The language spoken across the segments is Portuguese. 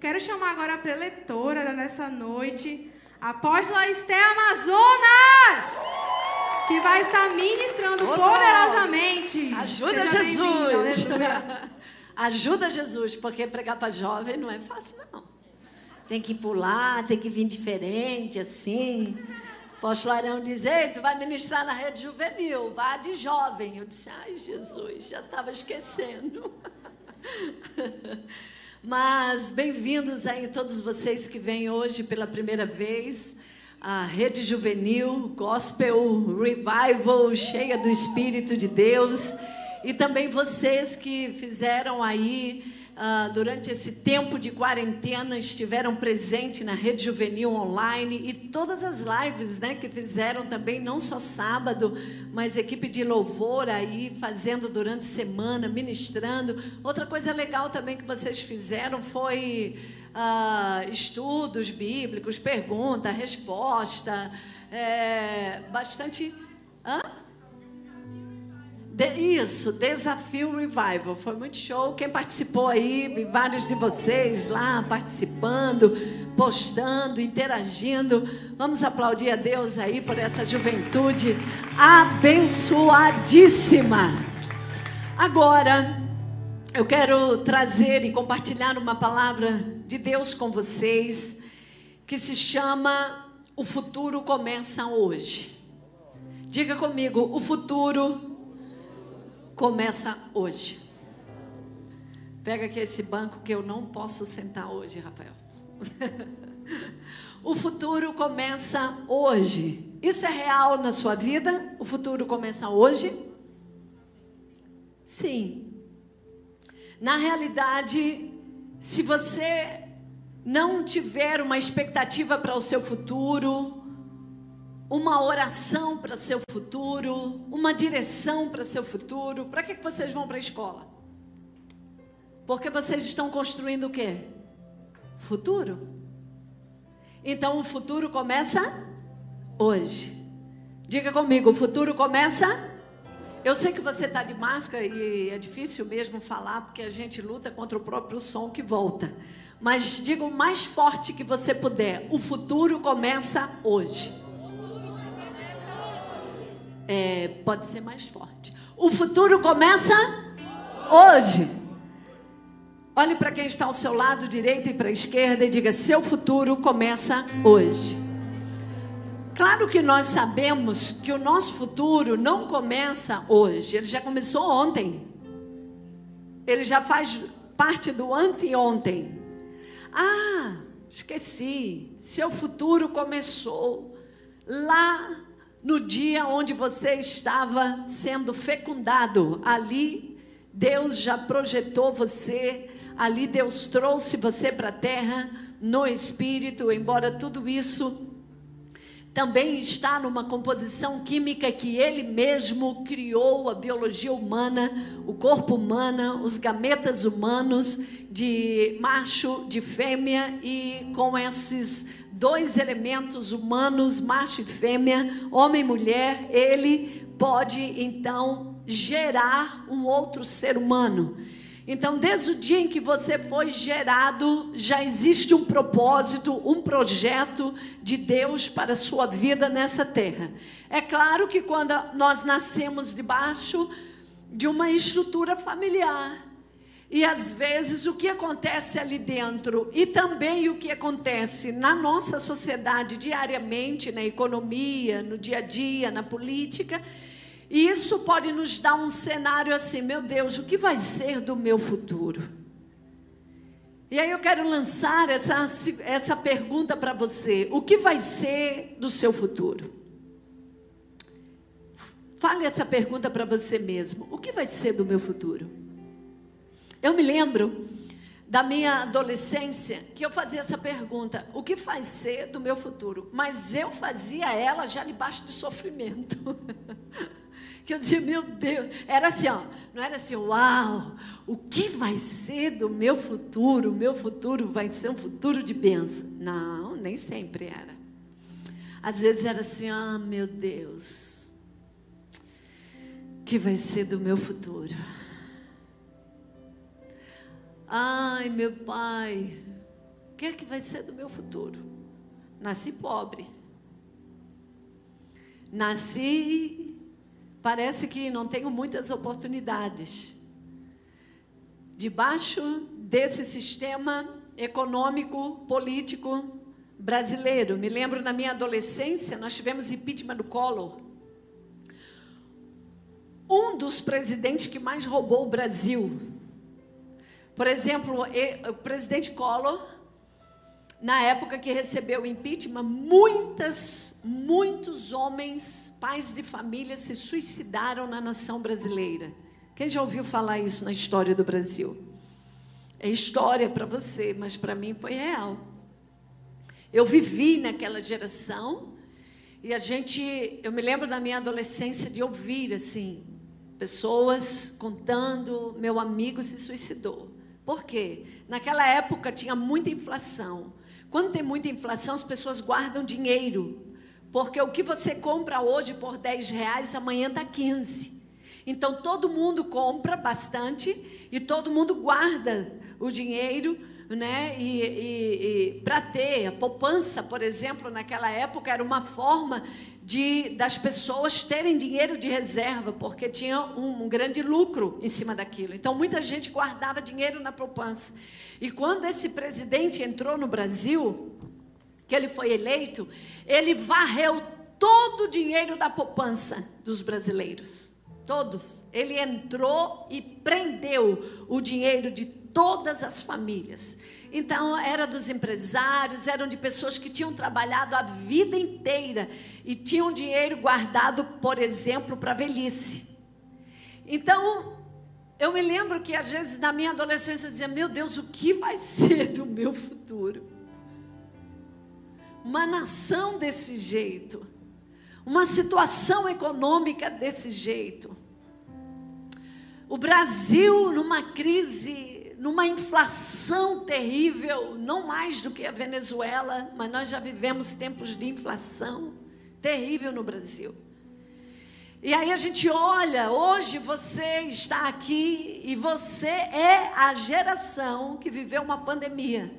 Quero chamar agora a preletora dessa noite, a apóstola Esté Amazonas, que vai estar ministrando Opa! poderosamente. Ajuda Seja Jesus! Ajuda Jesus, porque pregar para jovem não é fácil, não. Tem que pular, tem que vir diferente, assim. Apóstolo Arão diz, ei, tu vai ministrar na rede juvenil, vá de jovem. Eu disse, ai, Jesus, já estava esquecendo. Mas bem-vindos aí todos vocês que vêm hoje pela primeira vez. A Rede Juvenil, Gospel Revival, cheia do Espírito de Deus. E também vocês que fizeram aí, ah, durante esse tempo de quarentena, estiveram presentes na Rede Juvenil Online e todas as lives né, que fizeram também, não só sábado, mas equipe de louvor aí, fazendo durante a semana, ministrando. Outra coisa legal também que vocês fizeram foi ah, estudos bíblicos, pergunta, resposta, é, bastante. Hã? De- isso, Desafio Revival. Foi muito show. Quem participou aí, vários de vocês lá participando, postando, interagindo. Vamos aplaudir a Deus aí por essa juventude abençoadíssima. Agora, eu quero trazer e compartilhar uma palavra de Deus com vocês que se chama O Futuro Começa Hoje. Diga comigo, o futuro começa hoje. Pega aqui esse banco que eu não posso sentar hoje, Rafael. o futuro começa hoje. Isso é real na sua vida? O futuro começa hoje? Sim. Na realidade, se você não tiver uma expectativa para o seu futuro, uma oração para seu futuro, uma direção para seu futuro. Para que que vocês vão para a escola? Porque vocês estão construindo o quê? Futuro. Então o futuro começa hoje. Diga comigo, o futuro começa. Eu sei que você está de máscara e é difícil mesmo falar porque a gente luta contra o próprio som que volta. Mas diga o mais forte que você puder: o futuro começa hoje. É, pode ser mais forte. O futuro começa hoje. Olhe para quem está ao seu lado, direita e para a esquerda, e diga: seu futuro começa hoje. Claro que nós sabemos que o nosso futuro não começa hoje, ele já começou ontem. Ele já faz parte do anteontem. Ah, esqueci. Seu futuro começou lá no dia onde você estava sendo fecundado. Ali Deus já projetou você, ali Deus trouxe você para a terra no espírito, embora tudo isso também está numa composição química que ele mesmo criou a biologia humana, o corpo humano, os gametas humanos de macho, de fêmea e com esses dois elementos humanos, macho e fêmea, homem e mulher, ele pode então gerar um outro ser humano. Então, desde o dia em que você foi gerado, já existe um propósito, um projeto de Deus para a sua vida nessa terra. É claro que quando nós nascemos debaixo de uma estrutura familiar, e às vezes o que acontece ali dentro e também o que acontece na nossa sociedade diariamente, na economia, no dia a dia, na política, e isso pode nos dar um cenário assim, meu Deus, o que vai ser do meu futuro? E aí eu quero lançar essa, essa pergunta para você: o que vai ser do seu futuro? Fale essa pergunta para você mesmo: o que vai ser do meu futuro? Eu me lembro da minha adolescência que eu fazia essa pergunta: o que vai ser do meu futuro? Mas eu fazia ela já debaixo de sofrimento. que eu dizia, meu Deus, era assim, ó, não era assim, uau, o que vai ser do meu futuro? O meu futuro vai ser um futuro de bênção. Não, nem sempre era. Às vezes era assim, ah, meu Deus, o que vai ser do meu futuro? Ai, meu pai, o que é que vai ser do meu futuro? Nasci pobre. Nasci, parece que não tenho muitas oportunidades. Debaixo desse sistema econômico, político brasileiro. Me lembro na minha adolescência, nós tivemos impeachment do Collor. Um dos presidentes que mais roubou o Brasil por exemplo, o presidente Collor, na época que recebeu o impeachment, muitas, muitos homens, pais de família, se suicidaram na nação brasileira. Quem já ouviu falar isso na história do Brasil? É história para você, mas para mim foi real. Eu vivi naquela geração e a gente, eu me lembro da minha adolescência de ouvir assim, pessoas contando, meu amigo se suicidou. Por quê? Naquela época tinha muita inflação. Quando tem muita inflação, as pessoas guardam dinheiro. Porque o que você compra hoje por 10 reais, amanhã dá 15. Então todo mundo compra bastante e todo mundo guarda o dinheiro né? E, e, e para ter a poupança, por exemplo, naquela época era uma forma de das pessoas terem dinheiro de reserva, porque tinha um, um grande lucro em cima daquilo. Então muita gente guardava dinheiro na poupança. E quando esse presidente entrou no Brasil, que ele foi eleito, ele varreu todo o dinheiro da poupança dos brasileiros. Todos. Ele entrou e prendeu o dinheiro de todas as famílias. Então, era dos empresários, eram de pessoas que tinham trabalhado a vida inteira e tinham dinheiro guardado, por exemplo, para a velhice. Então, eu me lembro que às vezes na minha adolescência eu dizia: Meu Deus, o que vai ser do meu futuro? Uma nação desse jeito, uma situação econômica desse jeito. O Brasil numa crise numa inflação terrível, não mais do que a Venezuela, mas nós já vivemos tempos de inflação terrível no Brasil. E aí a gente olha, hoje você está aqui e você é a geração que viveu uma pandemia.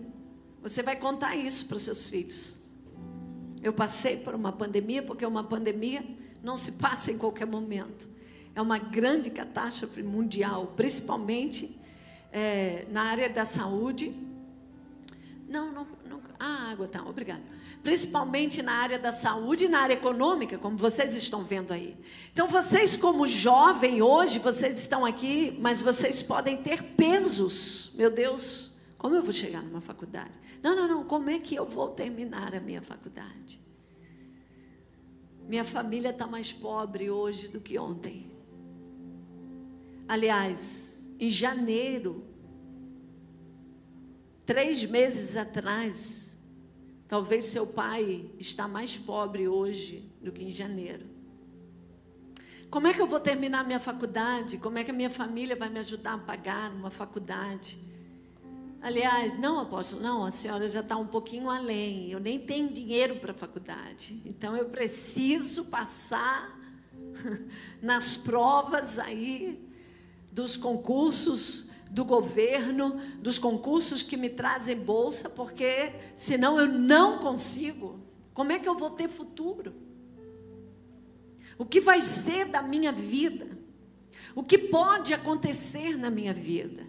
Você vai contar isso para os seus filhos. Eu passei por uma pandemia, porque uma pandemia não se passa em qualquer momento. É uma grande catástrofe mundial, principalmente é, na área da saúde. Não, não, não. Ah, água, tá, obrigada. Principalmente na área da saúde e na área econômica, como vocês estão vendo aí. Então, vocês, como jovem hoje, vocês estão aqui, mas vocês podem ter pesos. Meu Deus, como eu vou chegar numa faculdade? Não, não, não, como é que eu vou terminar a minha faculdade? Minha família está mais pobre hoje do que ontem. Aliás, em janeiro, três meses atrás, talvez seu pai está mais pobre hoje do que em janeiro. Como é que eu vou terminar minha faculdade? Como é que a minha família vai me ajudar a pagar uma faculdade? Aliás, não, apóstolo, não, a senhora já está um pouquinho além. Eu nem tenho dinheiro para a faculdade. Então eu preciso passar nas provas aí dos concursos do governo, dos concursos que me trazem bolsa, porque senão eu não consigo. Como é que eu vou ter futuro? O que vai ser da minha vida? O que pode acontecer na minha vida?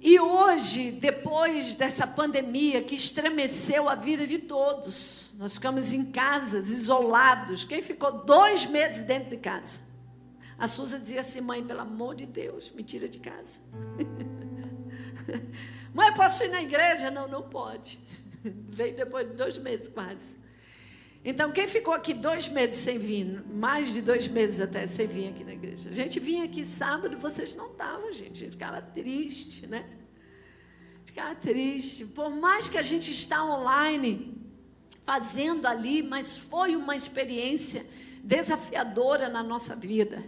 E hoje, depois dessa pandemia que estremeceu a vida de todos, nós ficamos em casas, isolados. Quem ficou dois meses dentro de casa? A Suza dizia assim: mãe, pelo amor de Deus, me tira de casa. mãe, posso ir na igreja? Não, não pode. Veio depois de dois meses quase. Então, quem ficou aqui dois meses sem vir, mais de dois meses até sem vir aqui na igreja? A gente vinha aqui sábado, vocês não estavam, gente. A gente ficava triste, né? Ficava triste. Por mais que a gente está online, fazendo ali, mas foi uma experiência desafiadora na nossa vida.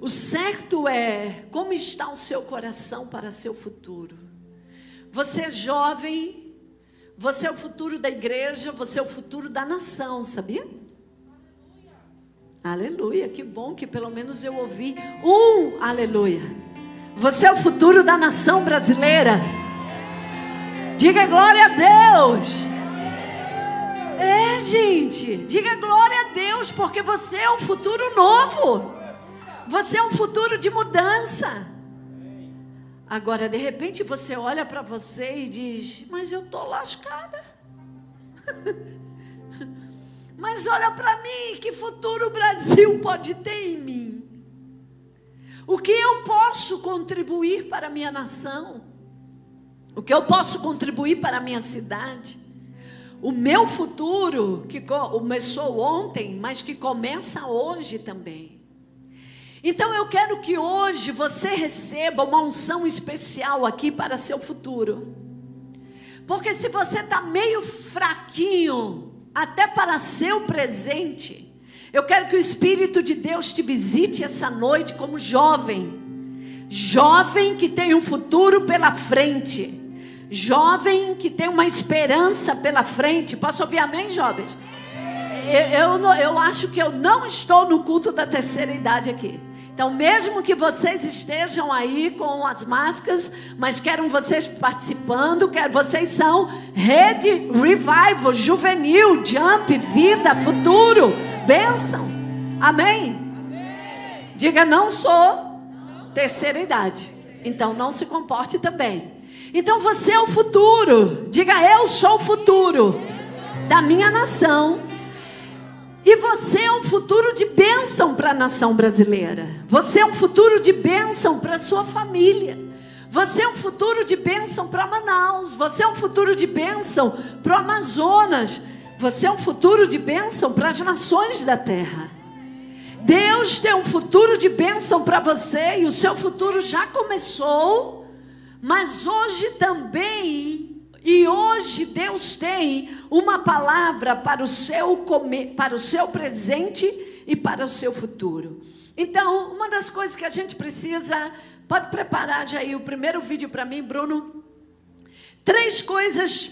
O certo é como está o seu coração para seu futuro. Você é jovem, você é o futuro da igreja, você é o futuro da nação, sabia? Aleluia, que bom que pelo menos eu ouvi um aleluia. Você é o futuro da nação brasileira. Diga glória a Deus. É, gente, diga glória a Deus, porque você é um futuro novo. Você é um futuro de mudança. Agora, de repente, você olha para você e diz: Mas eu tô lascada. Mas olha para mim, que futuro o Brasil pode ter em mim? O que eu posso contribuir para a minha nação? O que eu posso contribuir para a minha cidade? O meu futuro, que começou ontem, mas que começa hoje também. Então eu quero que hoje você receba uma unção especial aqui para seu futuro. Porque se você está meio fraquinho, até para seu presente, eu quero que o Espírito de Deus te visite essa noite como jovem. Jovem que tem um futuro pela frente. Jovem que tem uma esperança pela frente. Posso ouvir amém, jovens? Eu, eu, eu acho que eu não estou no culto da terceira idade aqui. Então, mesmo que vocês estejam aí com as máscaras, mas quero vocês participando, quero vocês são Rede Revival, Juvenil, Jump, Vida, Futuro, Bênção. Amém? Amém. Diga, não sou terceira idade. Então, não se comporte também. Então, você é o futuro. Diga, eu sou o futuro da minha nação e você é um futuro de bênção para a nação brasileira. Você é um futuro de bênção para a sua família. Você é um futuro de bênção para Manaus. Você é um futuro de bênção para o Amazonas. Você é um futuro de bênção para as nações da terra. Deus tem um futuro de bênção para você e o seu futuro já começou, mas hoje também e hoje Deus tem uma palavra para o seu para o seu presente e para o seu futuro. Então, uma das coisas que a gente precisa, pode preparar já aí o primeiro vídeo para mim, Bruno. Três coisas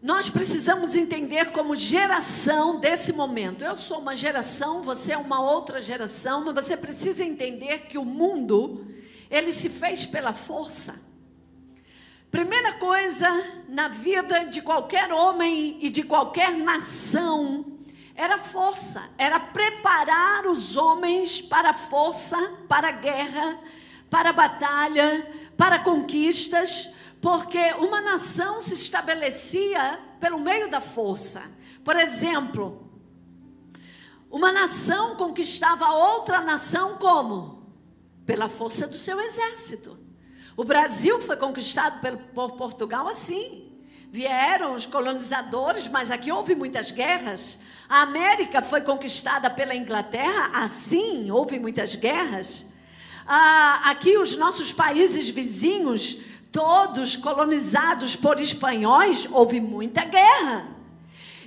nós precisamos entender como geração desse momento. Eu sou uma geração, você é uma outra geração, mas você precisa entender que o mundo ele se fez pela força. Primeira coisa na vida de qualquer homem e de qualquer nação era força, era preparar os homens para a força, para a guerra, para a batalha, para conquistas, porque uma nação se estabelecia pelo meio da força. Por exemplo, uma nação conquistava outra nação como? Pela força do seu exército. O Brasil foi conquistado por Portugal assim. Vieram os colonizadores, mas aqui houve muitas guerras. A América foi conquistada pela Inglaterra, assim, houve muitas guerras. Ah, aqui os nossos países vizinhos, todos colonizados por espanhóis, houve muita guerra.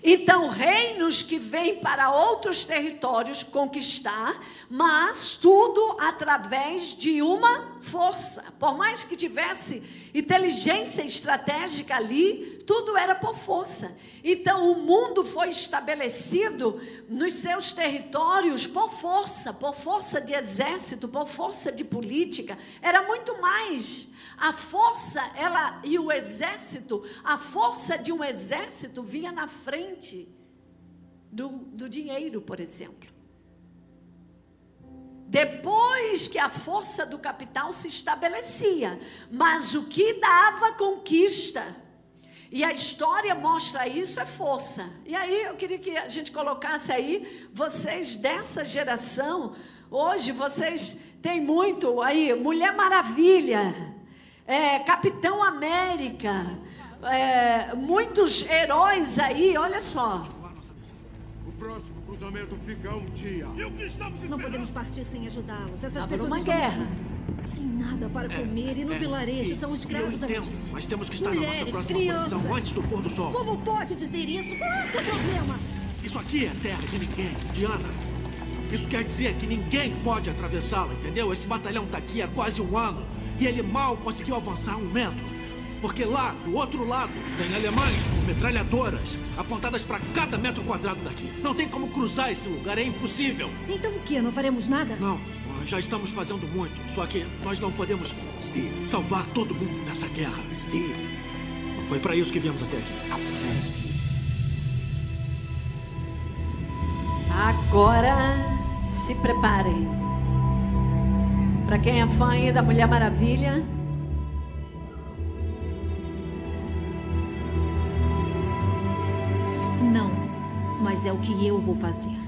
Então, reinos que vêm para outros territórios conquistar, mas tudo através de uma força. Por mais que tivesse inteligência estratégica ali, tudo era por força. Então, o mundo foi estabelecido nos seus territórios por força, por força de exército, por força de política. Era muito mais. A força, ela e o exército, a força de um exército vinha na frente do, do dinheiro, por exemplo. Depois que a força do capital se estabelecia, mas o que dava conquista, e a história mostra isso, é força. E aí eu queria que a gente colocasse aí, vocês dessa geração, hoje vocês têm muito aí, Mulher Maravilha é, Capitão América, é, muitos heróis aí, olha só. O próximo cruzamento fica um dia. E o que estamos Não podemos partir sem ajudá-los. Essas pessoas uma estão guerra. morrendo. Sem nada para comer e no vilarejo são escravos eu entendo, mas temos que estar na Mulheres, nossa próxima crianças. posição antes do pôr do sol. Como pode dizer isso? Qual é o seu problema? Isso aqui é terra de ninguém, Diana. Isso quer dizer que ninguém pode atravessá-la, entendeu? Esse batalhão tá aqui há quase um ano e ele mal conseguiu avançar um metro. Porque lá, do outro lado, tem alemães com metralhadoras apontadas para cada metro quadrado daqui. Não tem como cruzar esse lugar, é impossível. Então o que? Não faremos nada? Não, já estamos fazendo muito. Só que nós não podemos Steve, salvar todo mundo nessa guerra. Steve. Foi para isso que viemos até aqui. Agora se preparem. Para quem é fã aí da Mulher Maravilha, Não, mas é o que eu vou fazer.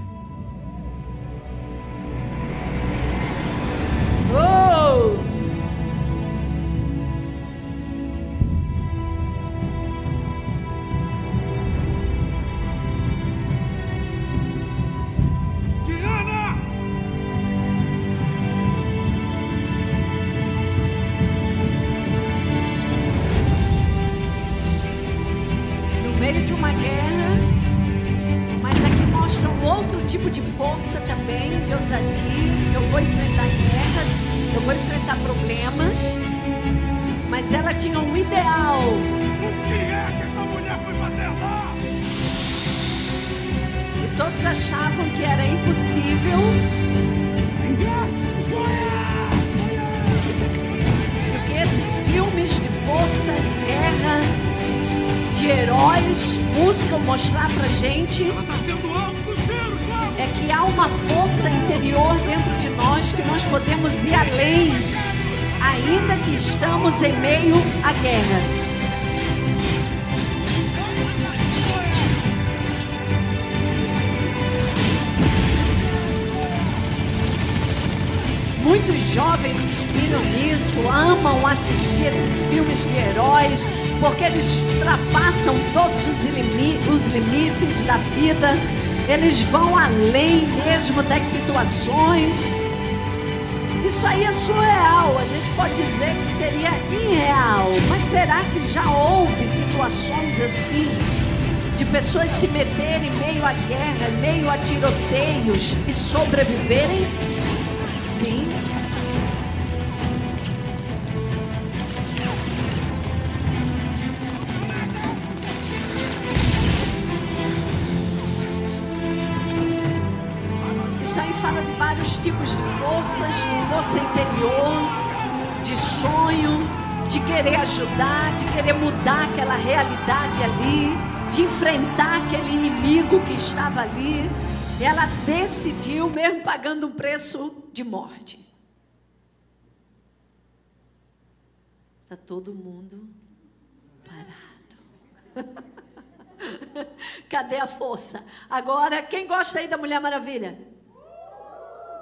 Ultrapassam todos os, limi- os limites da vida, eles vão além mesmo das situações. Isso aí é surreal, a gente pode dizer que seria irreal, mas será que já houve situações assim? De pessoas se meterem em meio à guerra, meio a tiroteios e sobreviverem? Sim. Querer ajudar, de querer mudar aquela realidade ali, de enfrentar aquele inimigo que estava ali. Ela decidiu, mesmo pagando um preço de morte. Está todo mundo parado. Cadê a força? Agora, quem gosta aí da Mulher Maravilha?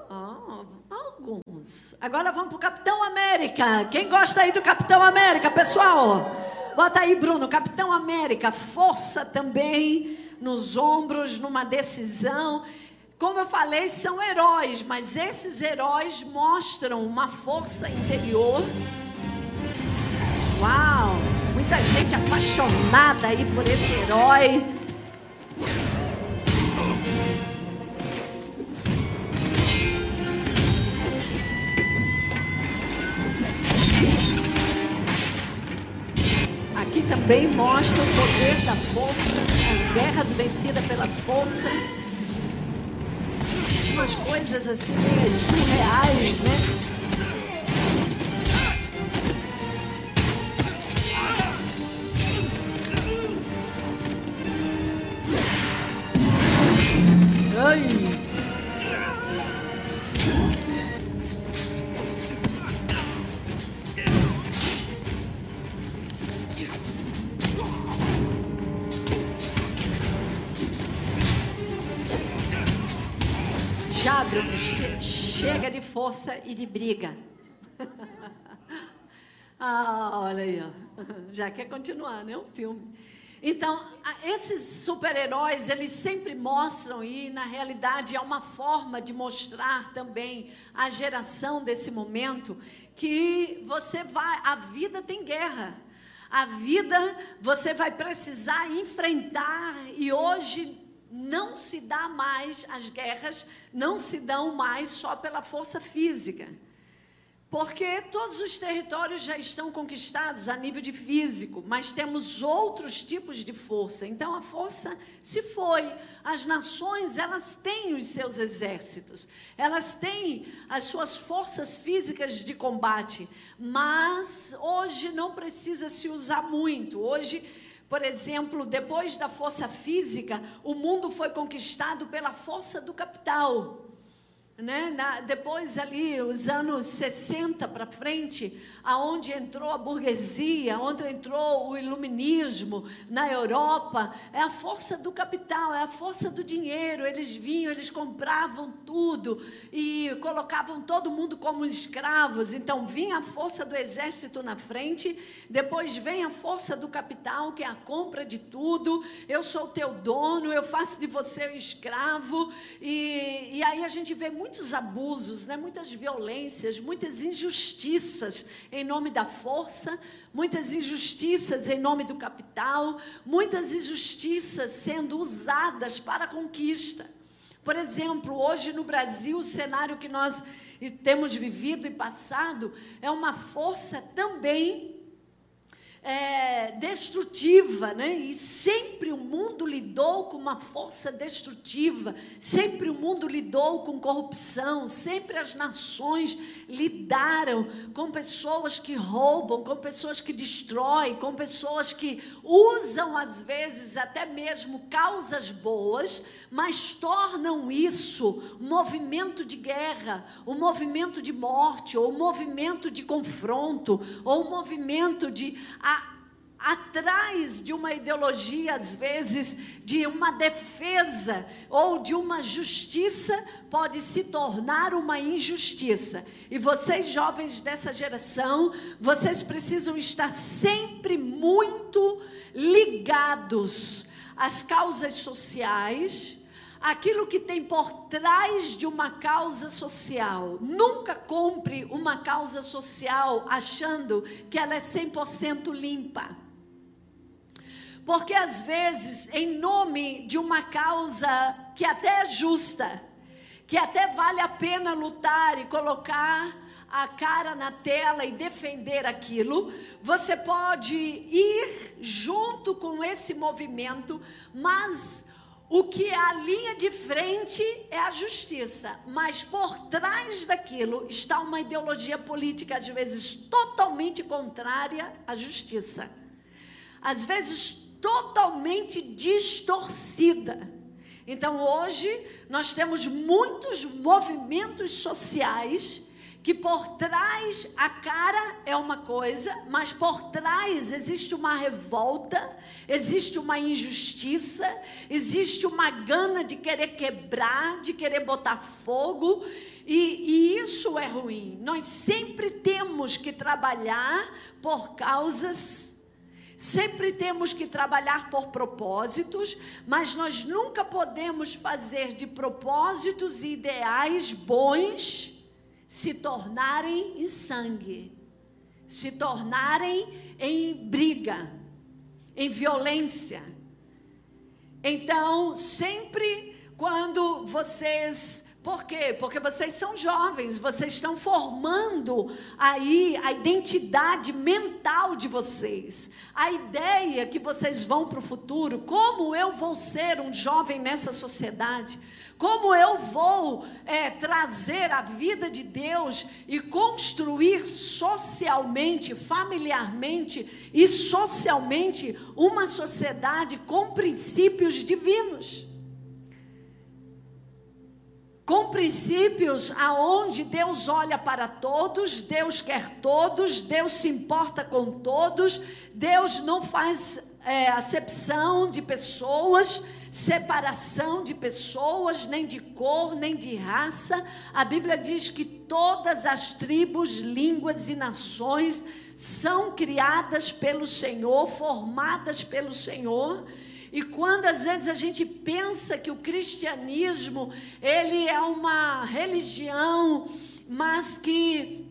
Ah, alguns. Agora vamos pro Capitão América. Quem gosta aí do Capitão América, pessoal? Bota aí, Bruno. Capitão América, força também nos ombros, numa decisão. Como eu falei, são heróis, mas esses heróis mostram uma força interior. Uau! Muita gente apaixonada aí por esse herói. Também mostra o poder da força, as guerras vencidas pela força. Umas coisas assim meio surreais, né? Força e de briga. ah, olha aí, ó. Já quer continuar, né? Um filme. Então, esses super-heróis, eles sempre mostram, e na realidade é uma forma de mostrar também a geração desse momento, que você vai, a vida tem guerra. A vida você vai precisar enfrentar, e hoje não se dá mais, as guerras não se dão mais só pela força física. Porque todos os territórios já estão conquistados a nível de físico, mas temos outros tipos de força. Então a força se foi. As nações, elas têm os seus exércitos. Elas têm as suas forças físicas de combate, mas hoje não precisa se usar muito. Hoje por exemplo, depois da força física, o mundo foi conquistado pela força do capital. Né? Na, depois ali, os anos 60 para frente, aonde entrou a burguesia, onde entrou o iluminismo na Europa, é a força do capital, é a força do dinheiro. Eles vinham, eles compravam tudo e colocavam todo mundo como escravos. Então vinha a força do exército na frente, depois vem a força do capital, que é a compra de tudo. Eu sou teu dono, eu faço de você um escravo. E, e aí a gente vê muito muitos abusos, né? muitas violências, muitas injustiças em nome da força, muitas injustiças em nome do capital, muitas injustiças sendo usadas para a conquista. Por exemplo, hoje no Brasil, o cenário que nós temos vivido e passado é uma força também é, destrutiva, né? E sempre o mundo lidou com uma força destrutiva, sempre o mundo lidou com corrupção, sempre as nações lidaram com pessoas que roubam, com pessoas que destroem, com pessoas que usam às vezes até mesmo causas boas, mas tornam isso um movimento de guerra, um movimento de morte, ou um movimento de confronto, ou um movimento de atrás de uma ideologia, às vezes, de uma defesa ou de uma justiça, pode se tornar uma injustiça. E vocês, jovens dessa geração, vocês precisam estar sempre muito ligados às causas sociais. Aquilo que tem por trás de uma causa social. Nunca compre uma causa social achando que ela é 100% limpa. Porque às vezes, em nome de uma causa que até é justa, que até vale a pena lutar e colocar a cara na tela e defender aquilo, você pode ir junto com esse movimento, mas o que é a linha de frente é a justiça, mas por trás daquilo está uma ideologia política, às vezes totalmente contrária à justiça. Às vezes totalmente distorcida. Então, hoje, nós temos muitos movimentos sociais que por trás a cara é uma coisa, mas por trás existe uma revolta, existe uma injustiça, existe uma gana de querer quebrar, de querer botar fogo, e, e isso é ruim. Nós sempre temos que trabalhar por causas Sempre temos que trabalhar por propósitos, mas nós nunca podemos fazer de propósitos e ideais bons se tornarem em sangue, se tornarem em briga, em violência. Então, sempre quando vocês por quê? Porque vocês são jovens, vocês estão formando aí a identidade mental de vocês, a ideia que vocês vão para o futuro, como eu vou ser um jovem nessa sociedade, como eu vou é, trazer a vida de Deus e construir socialmente, familiarmente e socialmente uma sociedade com princípios divinos com princípios aonde Deus olha para todos, Deus quer todos, Deus se importa com todos, Deus não faz é, acepção de pessoas, separação de pessoas, nem de cor, nem de raça. A Bíblia diz que todas as tribos, línguas e nações são criadas pelo Senhor, formadas pelo Senhor. E quando às vezes a gente pensa que o cristianismo, ele é uma religião, mas que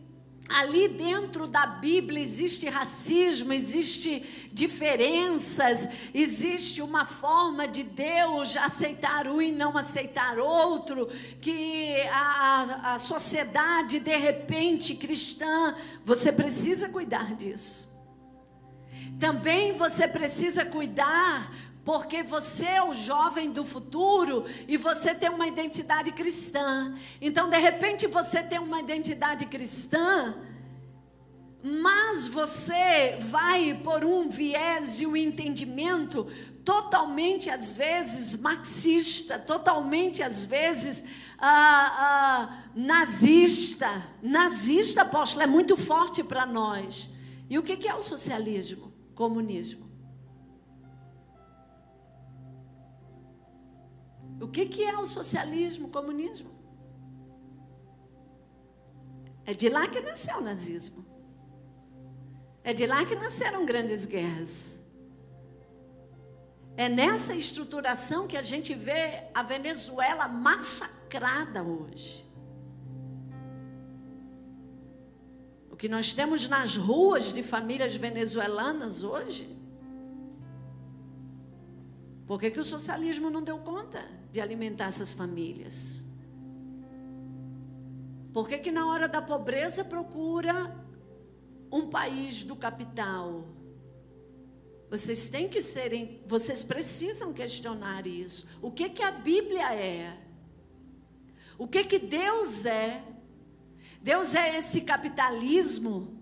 Ali dentro da Bíblia existe racismo, existe diferenças, existe uma forma de Deus aceitar um e não aceitar outro, que a, a sociedade de repente cristã, você precisa cuidar disso. Também você precisa cuidar porque você é o jovem do futuro e você tem uma identidade cristã. Então, de repente, você tem uma identidade cristã, mas você vai por um viés e um entendimento totalmente, às vezes, marxista, totalmente, às vezes, ah, ah, nazista. Nazista, apóstolo, é muito forte para nós. E o que é o socialismo? Comunismo. O que, que é o socialismo, o comunismo? É de lá que nasceu o nazismo. É de lá que nasceram grandes guerras. É nessa estruturação que a gente vê a Venezuela massacrada hoje. O que nós temos nas ruas de famílias venezuelanas hoje por que, que o socialismo não deu conta de alimentar essas famílias? Por que, que na hora da pobreza procura um país do capital? Vocês têm que serem, vocês precisam questionar isso. O que que a Bíblia é? O que que Deus é? Deus é esse capitalismo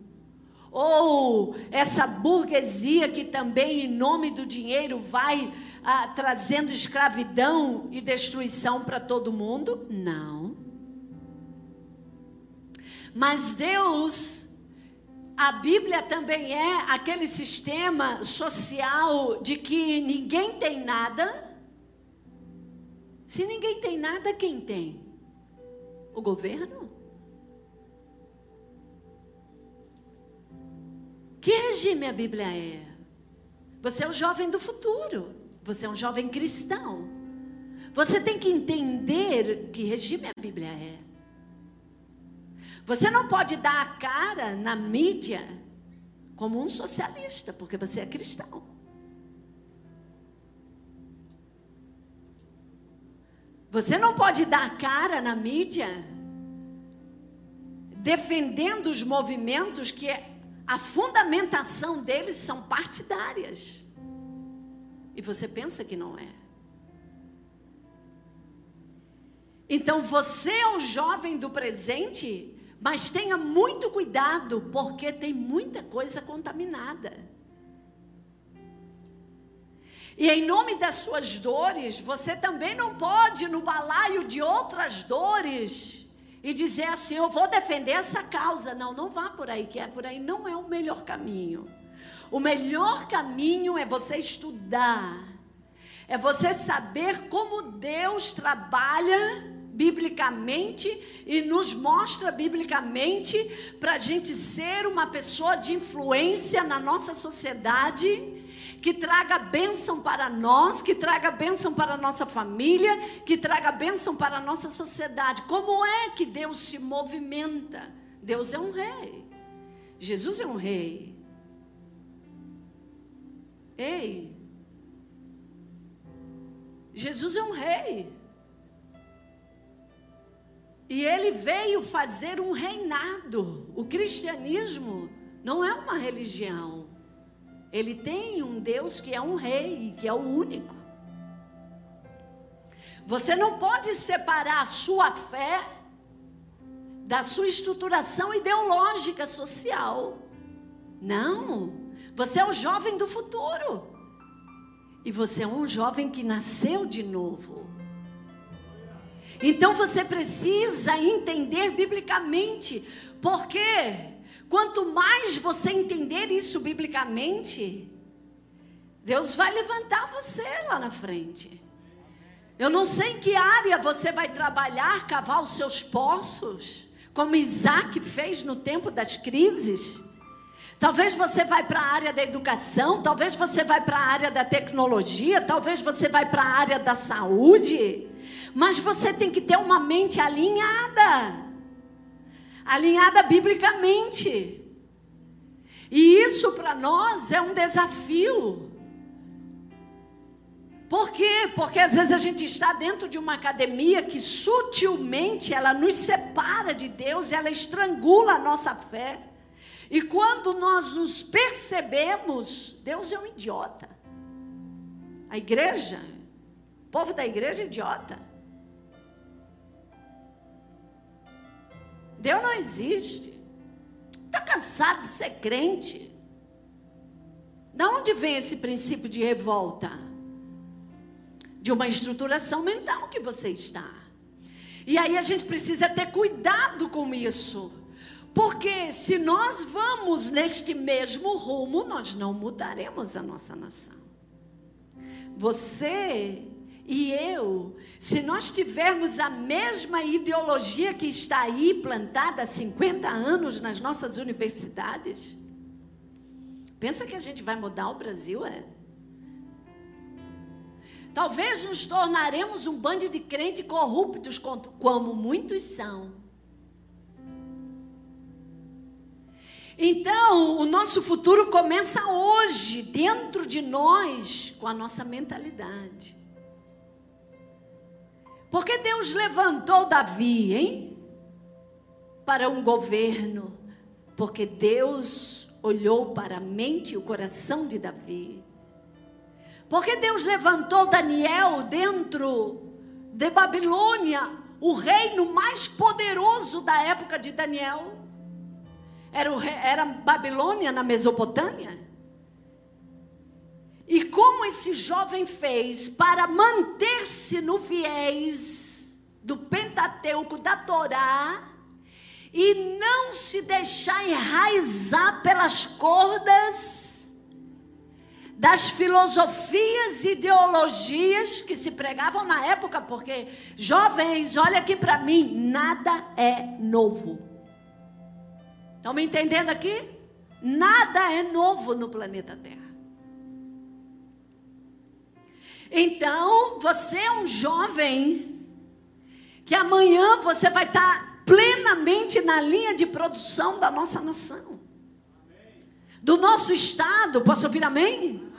ou essa burguesia que também em nome do dinheiro vai ah, trazendo escravidão e destruição para todo mundo? Não. Mas Deus, a Bíblia também é aquele sistema social de que ninguém tem nada. Se ninguém tem nada, quem tem? O governo? Que regime a Bíblia é? Você é o jovem do futuro. Você é um jovem cristão. Você tem que entender que regime a Bíblia é. Você não pode dar a cara na mídia como um socialista, porque você é cristão. Você não pode dar a cara na mídia defendendo os movimentos que a fundamentação deles são partidárias. E você pensa que não é. Então você é o jovem do presente, mas tenha muito cuidado, porque tem muita coisa contaminada. E em nome das suas dores, você também não pode, no balaio de outras dores, e dizer assim: eu vou defender essa causa. Não, não vá por aí, que é por aí não é o melhor caminho. O melhor caminho é você estudar, é você saber como Deus trabalha biblicamente e nos mostra biblicamente para a gente ser uma pessoa de influência na nossa sociedade. Que traga bênção para nós, que traga bênção para a nossa família, que traga bênção para a nossa sociedade. Como é que Deus se movimenta? Deus é um rei. Jesus é um rei. Ei, Jesus é um rei. E ele veio fazer um reinado. O cristianismo não é uma religião. Ele tem um Deus que é um rei, que é o único. Você não pode separar a sua fé da sua estruturação ideológica social. Não. Você é o jovem do futuro. E você é um jovem que nasceu de novo. Então você precisa entender biblicamente, porque quanto mais você entender isso biblicamente, Deus vai levantar você lá na frente. Eu não sei em que área você vai trabalhar, cavar os seus poços, como Isaac fez no tempo das crises. Talvez você vai para a área da educação, talvez você vai para a área da tecnologia, talvez você vai para a área da saúde, mas você tem que ter uma mente alinhada. alinhada biblicamente. E isso para nós é um desafio. Por quê? Porque às vezes a gente está dentro de uma academia que sutilmente ela nos separa de Deus, ela estrangula a nossa fé. E quando nós nos percebemos, Deus é um idiota. A igreja, o povo da igreja é idiota. Deus não existe. Está cansado de ser crente. Da onde vem esse princípio de revolta? De uma estruturação mental que você está. E aí a gente precisa ter cuidado com isso. Porque se nós vamos neste mesmo rumo, nós não mudaremos a nossa nação. Você e eu, se nós tivermos a mesma ideologia que está aí plantada há 50 anos nas nossas universidades, pensa que a gente vai mudar o Brasil, é? Talvez nos tornaremos um bando de crentes corruptos, como muitos são. Então, o nosso futuro começa hoje, dentro de nós, com a nossa mentalidade. Porque Deus levantou Davi, hein? Para um governo. Porque Deus olhou para a mente e o coração de Davi. Porque Deus levantou Daniel dentro de Babilônia, o reino mais poderoso da época de Daniel. Era, o, era Babilônia na Mesopotâmia. E como esse jovem fez para manter-se no viés do Pentateuco, da Torá, e não se deixar enraizar pelas cordas das filosofias e ideologias que se pregavam na época, porque jovens, olha aqui para mim, nada é novo. Estão me entendendo aqui? Nada é novo no planeta Terra. Então, você é um jovem que amanhã você vai estar plenamente na linha de produção da nossa nação. Do nosso estado, posso ouvir amém?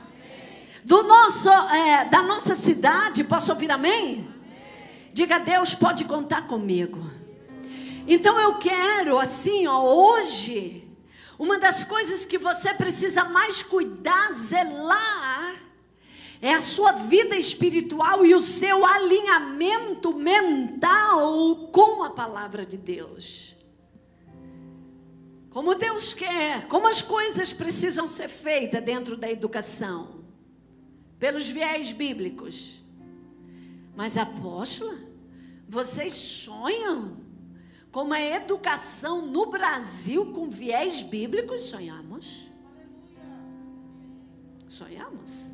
Do nosso, é, da nossa cidade, posso ouvir amém? Diga, Deus pode contar comigo. Então eu quero, assim, ó, hoje, uma das coisas que você precisa mais cuidar, zelar, é a sua vida espiritual e o seu alinhamento mental com a palavra de Deus. Como Deus quer, como as coisas precisam ser feitas dentro da educação, pelos viés bíblicos. Mas, apóstola, vocês sonham com uma educação no Brasil com viés bíblicos? Sonhamos? Sonhamos?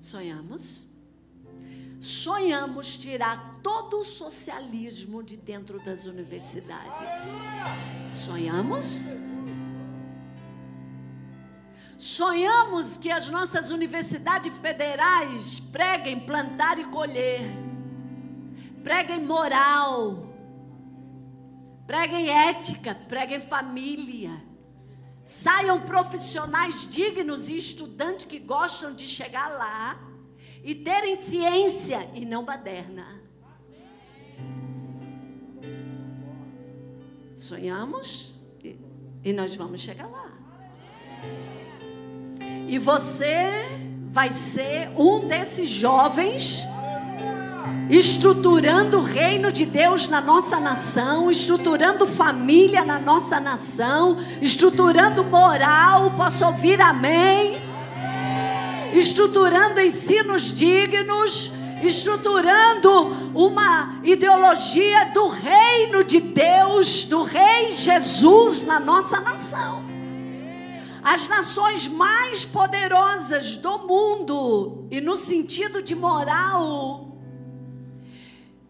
Sonhamos? Sonhamos tirar todo o socialismo de dentro das universidades. Sonhamos? Sonhamos que as nossas universidades federais preguem plantar e colher, preguem moral, preguem ética, preguem família. Saiam profissionais dignos e estudantes que gostam de chegar lá e terem ciência e não baderna. Sonhamos e, e nós vamos chegar lá. E você vai ser um desses jovens estruturando o reino de Deus na nossa nação, estruturando família na nossa nação, estruturando moral, posso ouvir amém? Estruturando ensinos dignos, estruturando uma ideologia do reino de Deus, do Rei Jesus na nossa nação. As nações mais poderosas do mundo, e no sentido de moral,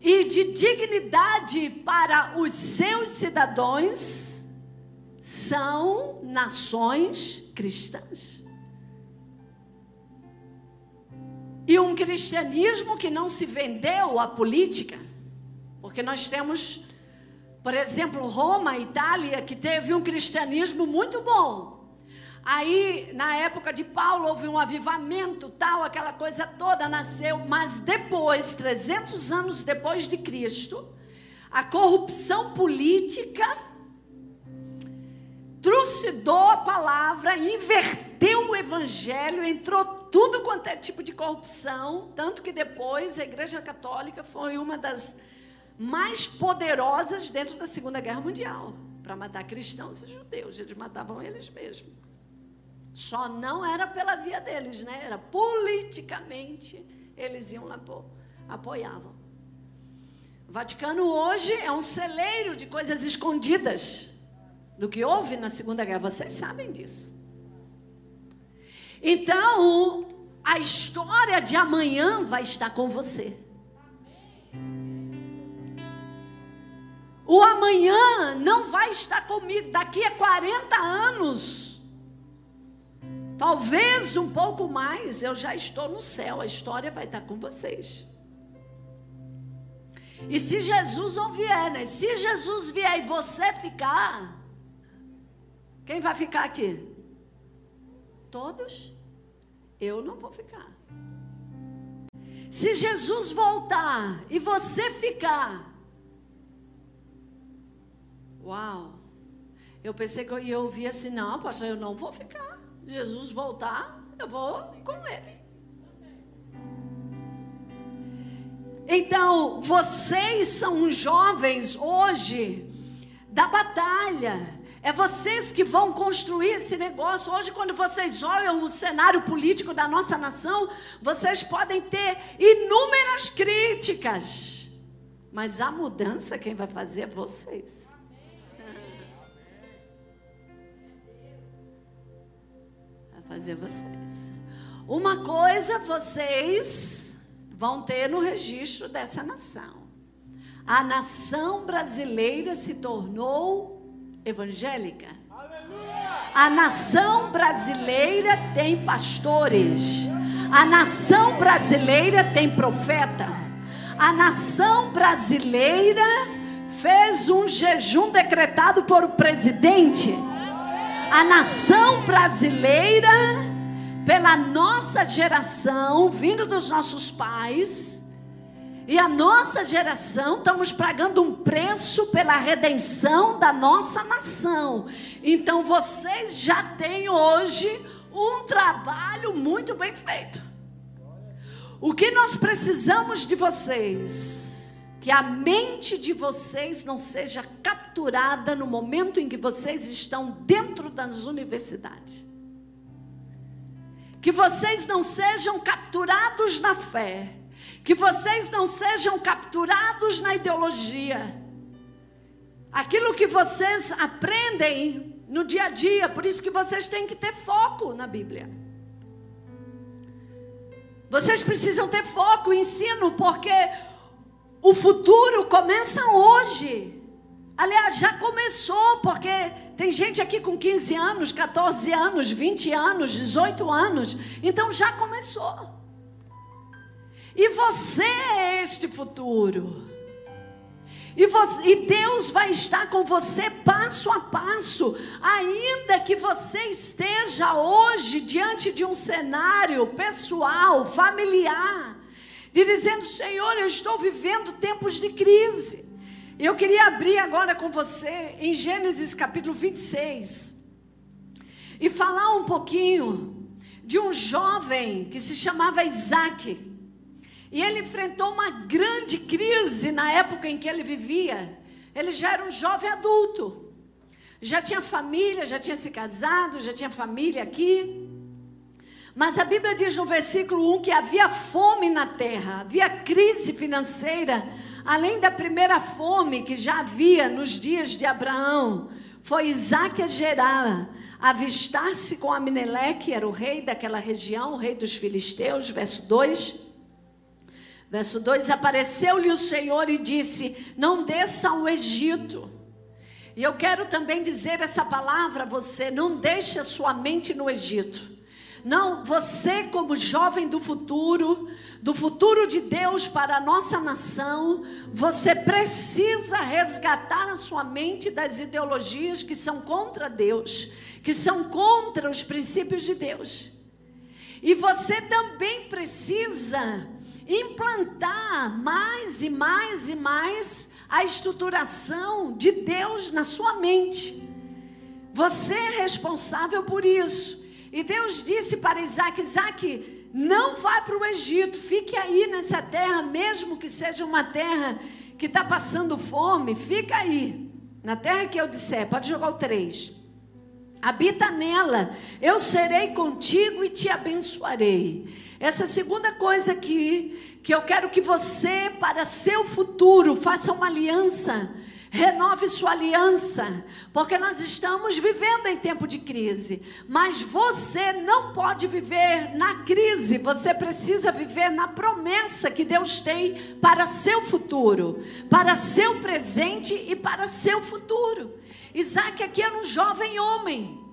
e de dignidade para os seus cidadãos são nações cristãs. E um cristianismo que não se vendeu à política, porque nós temos Por exemplo, Roma, Itália, que teve um cristianismo muito bom. Aí, na época de Paulo, houve um avivamento, tal, aquela coisa toda nasceu, mas depois, 300 anos depois de Cristo, a corrupção política trucidou a palavra, inverteu o evangelho, entrou tudo quanto é tipo de corrupção, tanto que depois a Igreja Católica foi uma das mais poderosas dentro da Segunda Guerra Mundial para matar cristãos e judeus, eles matavam eles mesmos. Só não era pela via deles, né? Era politicamente eles iam lá apoiavam. O Vaticano hoje é um celeiro de coisas escondidas do que houve na Segunda Guerra. Vocês sabem disso. Então, a história de amanhã vai estar com você. O amanhã não vai estar comigo. Daqui a 40 anos, talvez um pouco mais, eu já estou no céu. A história vai estar com vocês. E se Jesus não vier, né? Se Jesus vier e você ficar, quem vai ficar aqui? Todos? Eu não vou ficar. Se Jesus voltar e você ficar, uau! Eu pensei que eu ia ouvir assim, não, pastor, eu não vou ficar. Jesus voltar, eu vou com ele. Então, vocês são jovens hoje da batalha. É vocês que vão construir esse negócio. Hoje, quando vocês olham o cenário político da nossa nação, vocês podem ter inúmeras críticas. Mas a mudança, quem vai fazer é vocês. Fazer vocês. Uma coisa vocês vão ter no registro dessa nação. A nação brasileira se tornou evangélica. A nação brasileira tem pastores. A nação brasileira tem profeta. A nação brasileira fez um jejum decretado por o presidente. A nação brasileira, pela nossa geração, vindo dos nossos pais, e a nossa geração estamos pagando um preço pela redenção da nossa nação. Então vocês já têm hoje um trabalho muito bem feito. O que nós precisamos de vocês? Que a mente de vocês não seja capturada no momento em que vocês estão dentro das universidades. Que vocês não sejam capturados na fé que vocês não sejam capturados na ideologia. Aquilo que vocês aprendem no dia a dia, por isso que vocês têm que ter foco na Bíblia. Vocês precisam ter foco, ensino, porque o futuro começa hoje. Aliás, já começou, porque tem gente aqui com 15 anos, 14 anos, 20 anos, 18 anos. Então já começou. E você é este futuro. E, você, e, Deus vai estar com você passo a passo, ainda que você esteja hoje diante de um cenário pessoal, familiar, de dizendo: Senhor, eu estou vivendo tempos de crise. Eu queria abrir agora com você em Gênesis capítulo 26 e falar um pouquinho de um jovem que se chamava Isaac. E ele enfrentou uma grande crise na época em que ele vivia. Ele já era um jovem adulto. Já tinha família, já tinha se casado, já tinha família aqui. Mas a Bíblia diz no versículo 1 que havia fome na terra, havia crise financeira, além da primeira fome que já havia nos dias de Abraão. Foi Isaac a gerar, avistar-se com Amineleque, era o rei daquela região, o rei dos filisteus, verso 2. Verso 2: Apareceu-lhe o Senhor e disse: Não desça ao Egito. E eu quero também dizer essa palavra a você: não deixe a sua mente no Egito. Não, você, como jovem do futuro, do futuro de Deus para a nossa nação, você precisa resgatar a sua mente das ideologias que são contra Deus, que são contra os princípios de Deus. E você também precisa implantar mais e mais e mais a estruturação de Deus na sua mente. Você é responsável por isso. E Deus disse para Isaac: Isaac, não vá para o Egito, fique aí nessa terra, mesmo que seja uma terra que está passando fome, fica aí. Na terra que eu disser, pode jogar o 3. Habita nela, eu serei contigo e te abençoarei. Essa segunda coisa aqui, que eu quero que você, para seu futuro, faça uma aliança renove sua aliança, porque nós estamos vivendo em tempo de crise. Mas você não pode viver na crise, você precisa viver na promessa que Deus tem para seu futuro, para seu presente e para seu futuro. Isaac aqui era um jovem homem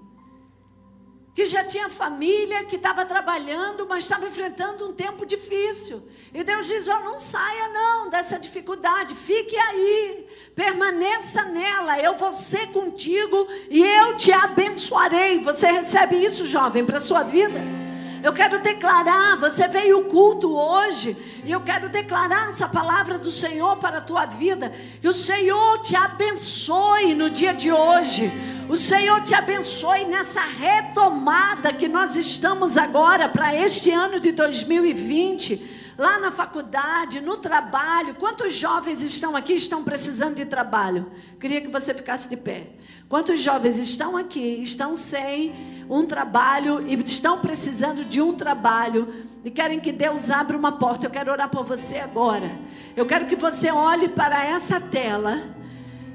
que já tinha família, que estava trabalhando, mas estava enfrentando um tempo difícil. E Deus diz: oh, não saia não dessa dificuldade, fique aí, permaneça nela, eu vou ser contigo e eu te abençoarei. Você recebe isso, jovem, para a sua vida? Eu quero declarar, você veio o culto hoje, e eu quero declarar essa palavra do Senhor para a tua vida. E o Senhor te abençoe no dia de hoje. O Senhor te abençoe nessa retomada que nós estamos agora para este ano de 2020 lá na faculdade, no trabalho. Quantos jovens estão aqui estão precisando de trabalho? Queria que você ficasse de pé. Quantos jovens estão aqui, estão sem um trabalho e estão precisando de um trabalho e querem que Deus abra uma porta? Eu quero orar por você agora. Eu quero que você olhe para essa tela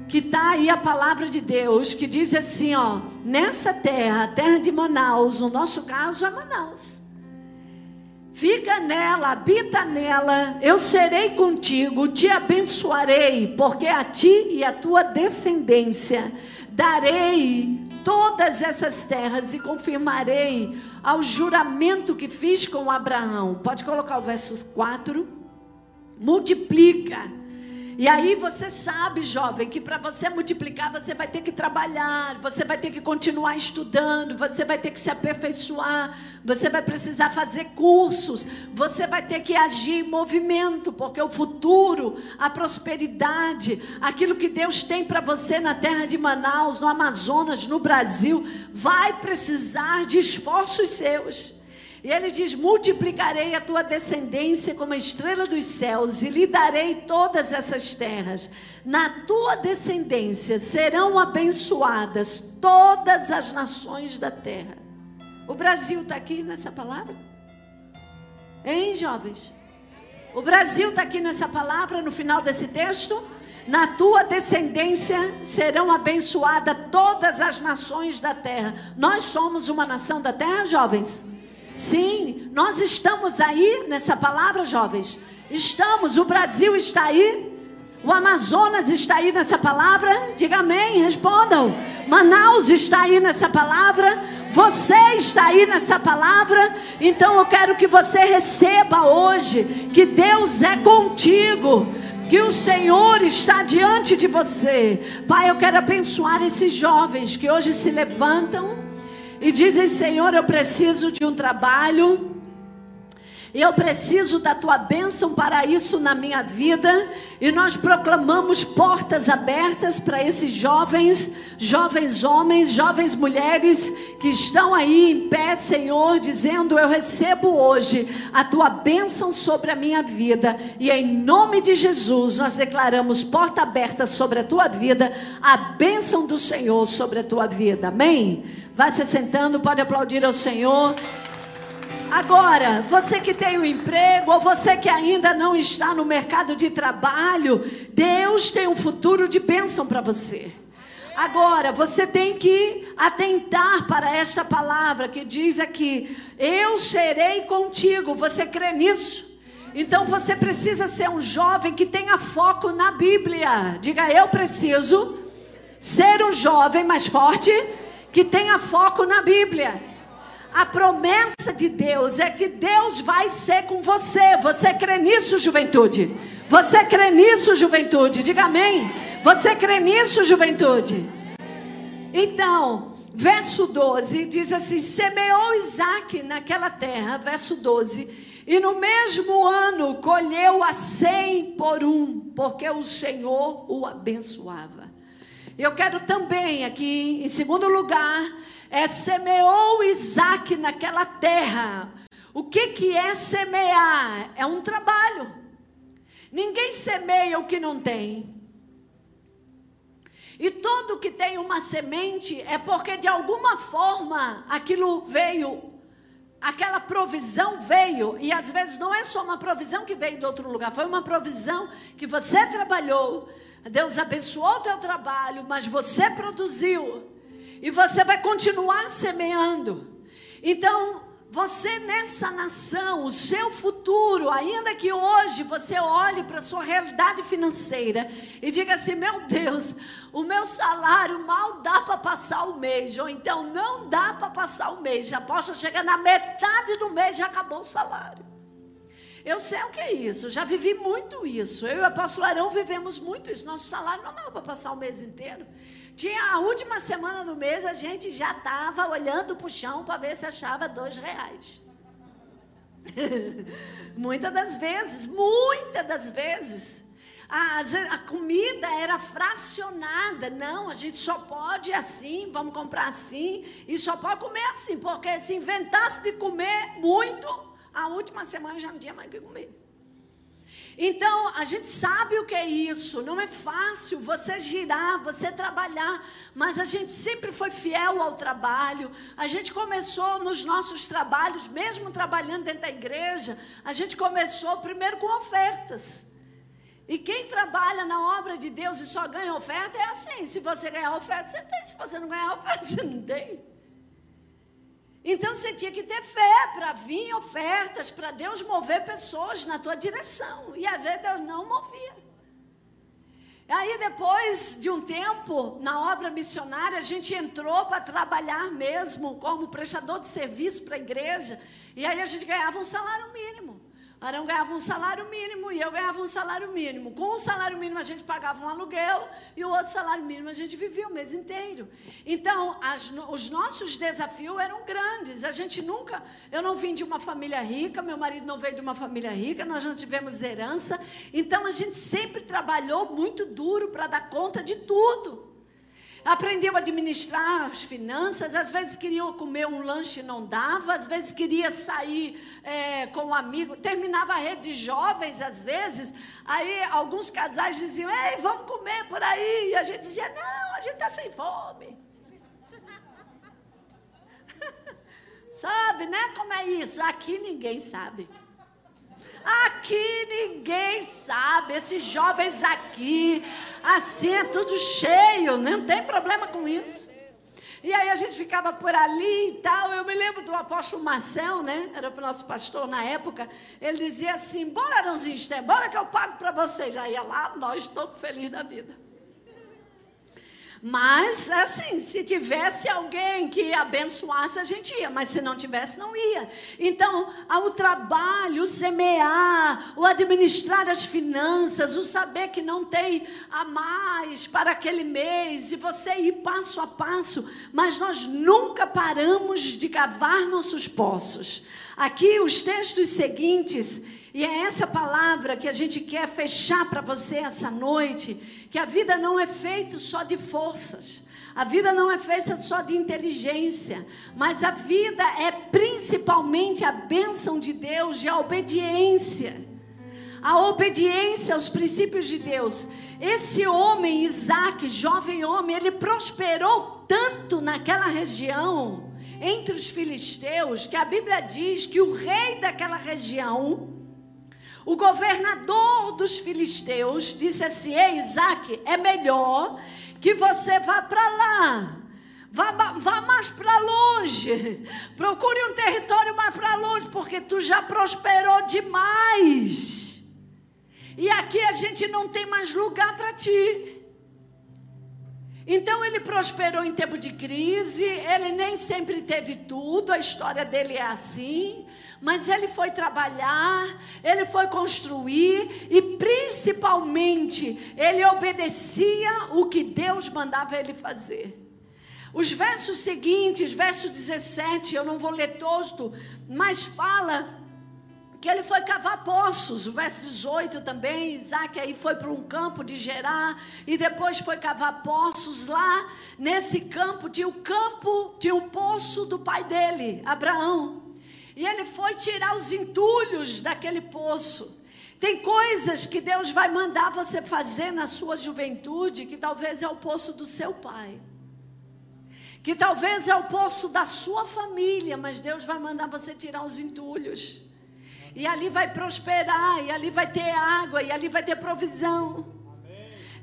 que está aí a palavra de Deus, que diz assim, ó, nessa terra, terra de Manaus, no nosso caso é Manaus. Fica nela, habita nela, eu serei contigo, te abençoarei, porque a ti e a tua descendência darei todas essas terras e confirmarei ao juramento que fiz com Abraão. Pode colocar o verso 4. Multiplica e aí você sabe, jovem, que para você multiplicar, você vai ter que trabalhar, você vai ter que continuar estudando, você vai ter que se aperfeiçoar, você vai precisar fazer cursos, você vai ter que agir em movimento, porque o futuro, a prosperidade, aquilo que Deus tem para você na terra de Manaus, no Amazonas, no Brasil, vai precisar de esforços seus. E ele diz: Multiplicarei a tua descendência como a estrela dos céus, e lhe darei todas essas terras. Na tua descendência serão abençoadas todas as nações da terra. O Brasil está aqui nessa palavra? Hein, jovens? O Brasil está aqui nessa palavra no final desse texto? Na tua descendência serão abençoadas todas as nações da terra. Nós somos uma nação da terra, jovens? Sim, nós estamos aí nessa palavra, jovens. Estamos, o Brasil está aí. O Amazonas está aí nessa palavra? Diga amém, respondam. Manaus está aí nessa palavra? Você está aí nessa palavra? Então eu quero que você receba hoje que Deus é contigo que o Senhor está diante de você. Pai, eu quero abençoar esses jovens que hoje se levantam e dizem: Senhor, eu preciso de um trabalho. Eu preciso da tua bênção para isso na minha vida. E nós proclamamos portas abertas para esses jovens, jovens homens, jovens mulheres que estão aí em pé, Senhor, dizendo: Eu recebo hoje a tua bênção sobre a minha vida. E em nome de Jesus, nós declaramos porta aberta sobre a tua vida, a bênção do Senhor sobre a tua vida. Amém? Vai se sentando, pode aplaudir ao Senhor. Agora, você que tem um emprego ou você que ainda não está no mercado de trabalho, Deus tem um futuro de bênção para você. Agora, você tem que atentar para esta palavra que diz aqui: Eu serei contigo. Você crê nisso? Então você precisa ser um jovem que tenha foco na Bíblia. Diga, eu preciso ser um jovem mais forte que tenha foco na Bíblia. A promessa de Deus é que Deus vai ser com você. Você crê nisso, juventude? Você crê nisso, juventude? Diga amém. Você crê nisso, juventude? Então, verso 12 diz assim: Semeou Isaac naquela terra, verso 12, e no mesmo ano colheu a cem por um, porque o Senhor o abençoava. Eu quero também aqui, em segundo lugar, é semeou Isaac naquela terra. O que, que é semear? É um trabalho. Ninguém semeia o que não tem. E todo que tem uma semente é porque de alguma forma aquilo veio, aquela provisão veio, e às vezes não é só uma provisão que veio de outro lugar, foi uma provisão que você trabalhou, Deus abençoou o teu trabalho, mas você produziu. E você vai continuar semeando. Então, você nessa nação, o seu futuro, ainda que hoje você olhe para a sua realidade financeira e diga assim: meu Deus, o meu salário mal dá para passar o mês, ou então não dá para passar o mês, já posso chegar na metade do mês já acabou o salário. Eu sei o que é isso, já vivi muito isso. Eu e o apóstolo Arão vivemos muito isso. Nosso salário não dava para passar o mês inteiro. Tinha a última semana do mês, a gente já estava olhando para o chão para ver se achava dois reais. muitas das vezes, muitas das vezes. A, a, comida era fracionada. Não, a gente só pode assim, vamos comprar assim, e só pode comer assim, porque se inventasse de comer muito, a última semana já não tinha mais o que comer. Então, a gente sabe o que é isso. Não é fácil você girar, você trabalhar, mas a gente sempre foi fiel ao trabalho. A gente começou nos nossos trabalhos, mesmo trabalhando dentro da igreja, a gente começou primeiro com ofertas. E quem trabalha na obra de Deus e só ganha oferta é assim: se você ganhar oferta, você tem, se você não ganhar oferta, você não tem. Então você tinha que ter fé para vir ofertas, para Deus mover pessoas na tua direção. E às vezes Deus não movia. Aí depois de um tempo, na obra missionária, a gente entrou para trabalhar mesmo como prestador de serviço para a igreja. E aí a gente ganhava um salário mínimo. Arão ganhava um salário mínimo e eu ganhava um salário mínimo. Com um salário mínimo a gente pagava um aluguel e o outro salário mínimo a gente vivia o mês inteiro. Então, as, os nossos desafios eram grandes. A gente nunca. Eu não vim de uma família rica, meu marido não veio de uma família rica, nós não tivemos herança. Então, a gente sempre trabalhou muito duro para dar conta de tudo. Aprendeu a administrar as finanças, às vezes queria comer um lanche e não dava, às vezes queria sair é, com um amigo, terminava a rede de jovens, às vezes, aí alguns casais diziam, ei, vamos comer por aí, e a gente dizia, não, a gente está sem fome. sabe, né como é isso? Aqui ninguém sabe. Aqui ninguém sabe, esses jovens aqui, assim é tudo cheio, não tem problema com isso. E aí a gente ficava por ali e tal. Eu me lembro do apóstolo Marcel, né? Era o nosso pastor na época. Ele dizia assim: bora, Arãozinho, bora que eu pago para vocês. Já ia lá, nós todos felizes da vida. Mas, assim, se tivesse alguém que abençoasse, a gente ia, mas se não tivesse, não ia. Então, o trabalho, o semear, o administrar as finanças, o saber que não tem a mais para aquele mês, e você ir passo a passo, mas nós nunca paramos de cavar nossos poços. Aqui, os textos seguintes e é essa palavra que a gente quer fechar para você essa noite, que a vida não é feita só de forças. A vida não é feita só de inteligência, mas a vida é principalmente a bênção de Deus, de a obediência. A obediência aos princípios de Deus. Esse homem, Isaac, jovem homem, ele prosperou tanto naquela região, entre os filisteus, que a Bíblia diz que o rei daquela região, o governador dos filisteus disse assim: Ei, Isaac, é melhor que você vá para lá. Vá, vá mais para longe. Procure um território mais para longe, porque tu já prosperou demais. E aqui a gente não tem mais lugar para ti. Então ele prosperou em tempo de crise, ele nem sempre teve tudo, a história dele é assim, mas ele foi trabalhar, ele foi construir e principalmente ele obedecia o que Deus mandava ele fazer. Os versos seguintes, verso 17, eu não vou ler todo, mas fala que ele foi cavar poços, o verso 18 também, Isaac aí foi para um campo de Gerar, e depois foi cavar poços lá, nesse campo, tinha o campo, tinha o poço do pai dele, Abraão, e ele foi tirar os entulhos daquele poço, tem coisas que Deus vai mandar você fazer na sua juventude, que talvez é o poço do seu pai, que talvez é o poço da sua família, mas Deus vai mandar você tirar os entulhos, e ali vai prosperar, e ali vai ter água, e ali vai ter provisão.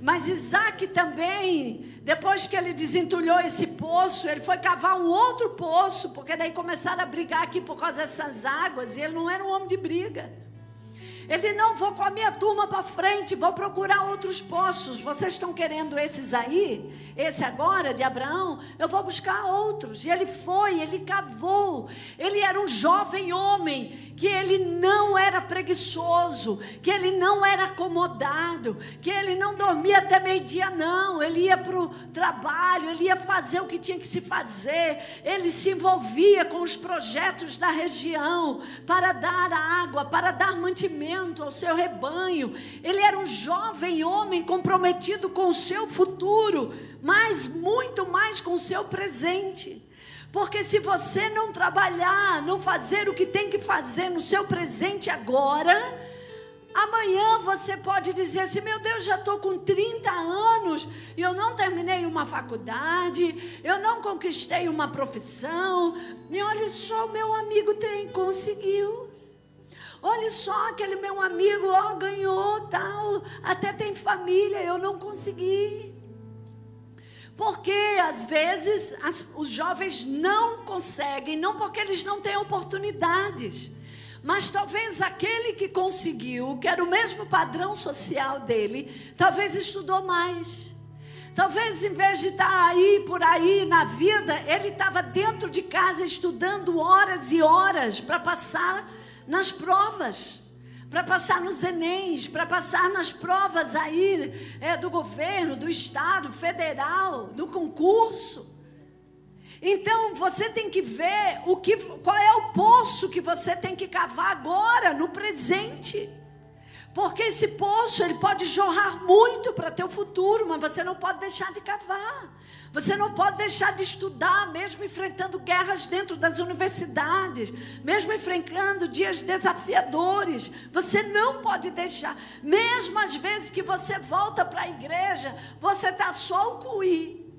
Mas Isaac também, depois que ele desentulhou esse poço, ele foi cavar um outro poço, porque daí começaram a brigar aqui por causa dessas águas, e ele não era um homem de briga. Ele não vou com a minha turma para frente, vou procurar outros poços. Vocês estão querendo esses aí? Esse agora de Abraão? Eu vou buscar outros. E ele foi, ele cavou. Ele era um jovem homem que ele não era preguiçoso, que ele não era acomodado, que ele não dormia até meio-dia, não. Ele ia para o trabalho, ele ia fazer o que tinha que se fazer, ele se envolvia com os projetos da região para dar água, para dar mantimento ao seu rebanho. Ele era um jovem homem comprometido com o seu futuro, mas muito mais com o seu presente. Porque se você não trabalhar, não fazer o que tem que fazer no seu presente agora, amanhã você pode dizer assim: meu Deus, já estou com 30 anos e eu não terminei uma faculdade, eu não conquistei uma profissão, e olha só, o meu amigo tem, conseguiu. Olha só, aquele meu amigo, ó, ganhou, tal, até tem família, eu não consegui. Porque às vezes as, os jovens não conseguem, não porque eles não têm oportunidades, mas talvez aquele que conseguiu, que era o mesmo padrão social dele, talvez estudou mais. Talvez em vez de estar aí por aí na vida, ele estava dentro de casa estudando horas e horas para passar nas provas para passar nos Enems, para passar nas provas aí é, do governo, do Estado, federal, do concurso. Então você tem que ver o que, qual é o poço que você tem que cavar agora, no presente. Porque esse poço ele pode jorrar muito para teu futuro, mas você não pode deixar de cavar. Você não pode deixar de estudar, mesmo enfrentando guerras dentro das universidades, mesmo enfrentando dias desafiadores. Você não pode deixar. Mesmo às vezes que você volta para a igreja, você está só o cuí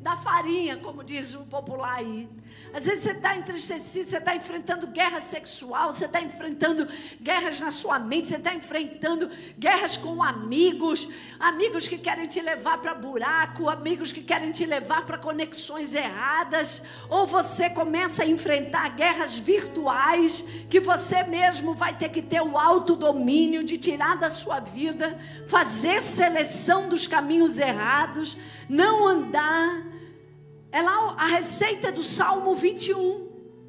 da farinha, como diz o popular aí. Às vezes você está entristecido, você está enfrentando guerra sexual, você está enfrentando guerras na sua mente, você está enfrentando guerras com amigos, amigos que querem te levar para buraco, amigos que querem te levar para conexões erradas, ou você começa a enfrentar guerras virtuais que você mesmo vai ter que ter o autodomínio de tirar da sua vida, fazer seleção dos caminhos errados, não andar é lá a receita do Salmo 21.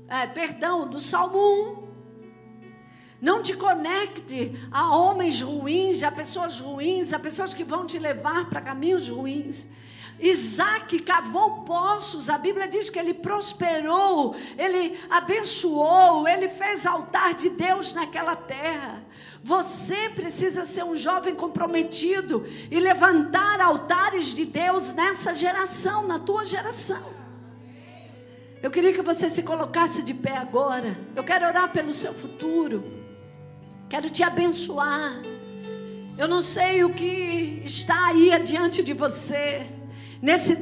É, perdão, do Salmo 1. Não te conecte a homens ruins, a pessoas ruins, a pessoas que vão te levar para caminhos ruins. Isaac cavou poços, a Bíblia diz que ele prosperou, ele abençoou, ele fez altar de Deus naquela terra. Você precisa ser um jovem comprometido e levantar altares de Deus nessa geração, na tua geração. Eu queria que você se colocasse de pé agora. Eu quero orar pelo seu futuro. Quero te abençoar. Eu não sei o que está aí adiante de você nesse